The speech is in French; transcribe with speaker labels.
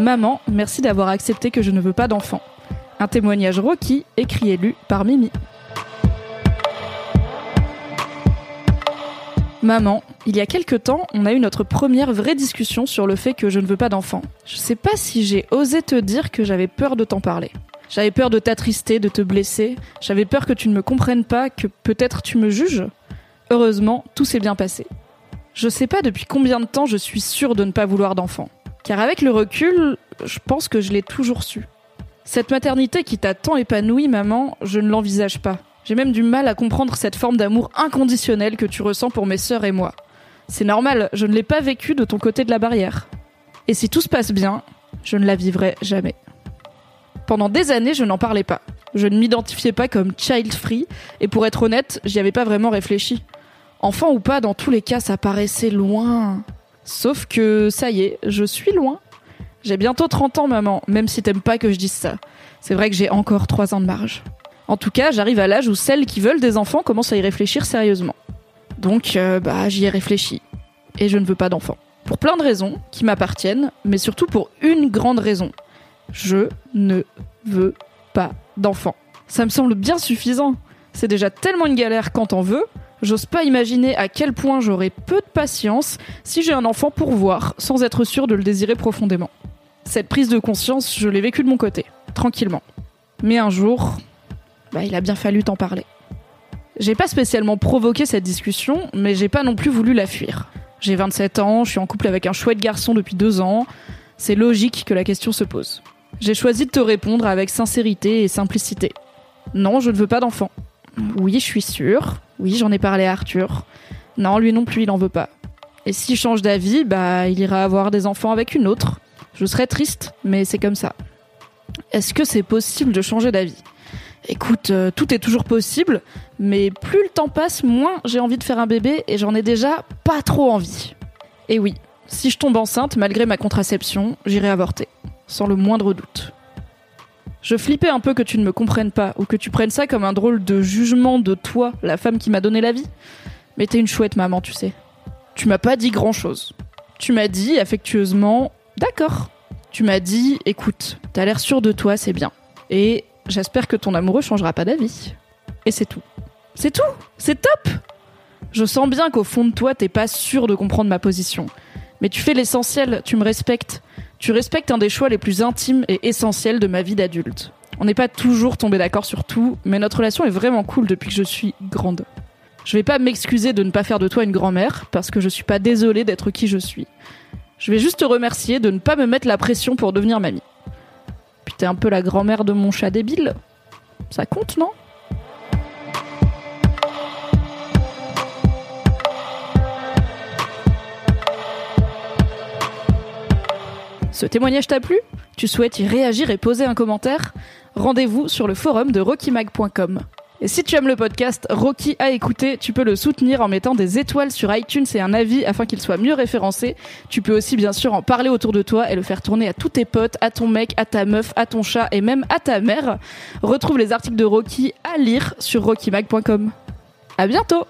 Speaker 1: Maman, merci d'avoir accepté que je ne veux pas d'enfant. Un témoignage Rocky, écrit et lu par Mimi. Maman, il y a quelque temps, on a eu notre première vraie discussion sur le fait que je ne veux pas d'enfant. Je sais pas si j'ai osé te dire que j'avais peur de t'en parler. J'avais peur de t'attrister, de te blesser. J'avais peur que tu ne me comprennes pas, que peut-être tu me juges. Heureusement, tout s'est bien passé. Je sais pas depuis combien de temps je suis sûre de ne pas vouloir d'enfant. Car avec le recul, je pense que je l'ai toujours su. Cette maternité qui t'a tant épanoui, maman, je ne l'envisage pas. J'ai même du mal à comprendre cette forme d'amour inconditionnel que tu ressens pour mes sœurs et moi. C'est normal, je ne l'ai pas vécu de ton côté de la barrière. Et si tout se passe bien, je ne la vivrai jamais. Pendant des années, je n'en parlais pas. Je ne m'identifiais pas comme child free, et pour être honnête, j'y avais pas vraiment réfléchi. Enfant ou pas, dans tous les cas, ça paraissait loin. Sauf que, ça y est, je suis loin. J'ai bientôt 30 ans, maman, même si t'aimes pas que je dise ça. C'est vrai que j'ai encore 3 ans de marge. En tout cas, j'arrive à l'âge où celles qui veulent des enfants commencent à y réfléchir sérieusement. Donc, euh, bah, j'y ai réfléchi. Et je ne veux pas d'enfants. Pour plein de raisons qui m'appartiennent, mais surtout pour une grande raison. Je ne veux pas d'enfants. Ça me semble bien suffisant. C'est déjà tellement une galère quand on veut. J'ose pas imaginer à quel point j'aurai peu de patience si j'ai un enfant pour voir, sans être sûr de le désirer profondément. Cette prise de conscience, je l'ai vécue de mon côté, tranquillement. Mais un jour, bah, il a bien fallu t'en parler. J'ai pas spécialement provoqué cette discussion, mais j'ai pas non plus voulu la fuir. J'ai 27 ans, je suis en couple avec un chouette garçon depuis deux ans. C'est logique que la question se pose. J'ai choisi de te répondre avec sincérité et simplicité. Non, je ne veux pas d'enfant. Oui, je suis sûre. Oui, j'en ai parlé à Arthur. Non, lui non plus, il en veut pas. Et s'il change d'avis, bah, il ira avoir des enfants avec une autre. Je serais triste, mais c'est comme ça. Est-ce que c'est possible de changer d'avis? Écoute, euh, tout est toujours possible, mais plus le temps passe, moins j'ai envie de faire un bébé et j'en ai déjà pas trop envie. Et oui, si je tombe enceinte, malgré ma contraception, j'irai avorter, sans le moindre doute. Je flippais un peu que tu ne me comprennes pas, ou que tu prennes ça comme un drôle de jugement de toi, la femme qui m'a donné la vie. Mais t'es une chouette maman, tu sais. Tu m'as pas dit grand chose. Tu m'as dit affectueusement, d'accord. Tu m'as dit, écoute, t'as l'air sûr de toi, c'est bien. Et J'espère que ton amoureux changera pas d'avis. Et c'est tout. C'est tout C'est top Je sens bien qu'au fond de toi, t'es pas sûr de comprendre ma position. Mais tu fais l'essentiel, tu me respectes. Tu respectes un des choix les plus intimes et essentiels de ma vie d'adulte. On n'est pas toujours tombé d'accord sur tout, mais notre relation est vraiment cool depuis que je suis grande. Je vais pas m'excuser de ne pas faire de toi une grand-mère, parce que je suis pas désolée d'être qui je suis. Je vais juste te remercier de ne pas me mettre la pression pour devenir mamie. Puis t'es un peu la grand-mère de mon chat débile. Ça compte, non? Ce témoignage t'a plu? Tu souhaites y réagir et poser un commentaire? Rendez-vous sur le forum de rockymag.com. Et si tu aimes le podcast Rocky à écouter, tu peux le soutenir en mettant des étoiles sur iTunes et un avis afin qu'il soit mieux référencé. Tu peux aussi bien sûr en parler autour de toi et le faire tourner à tous tes potes, à ton mec, à ta meuf, à ton chat et même à ta mère. Retrouve les articles de Rocky à lire sur rockymag.com. À bientôt!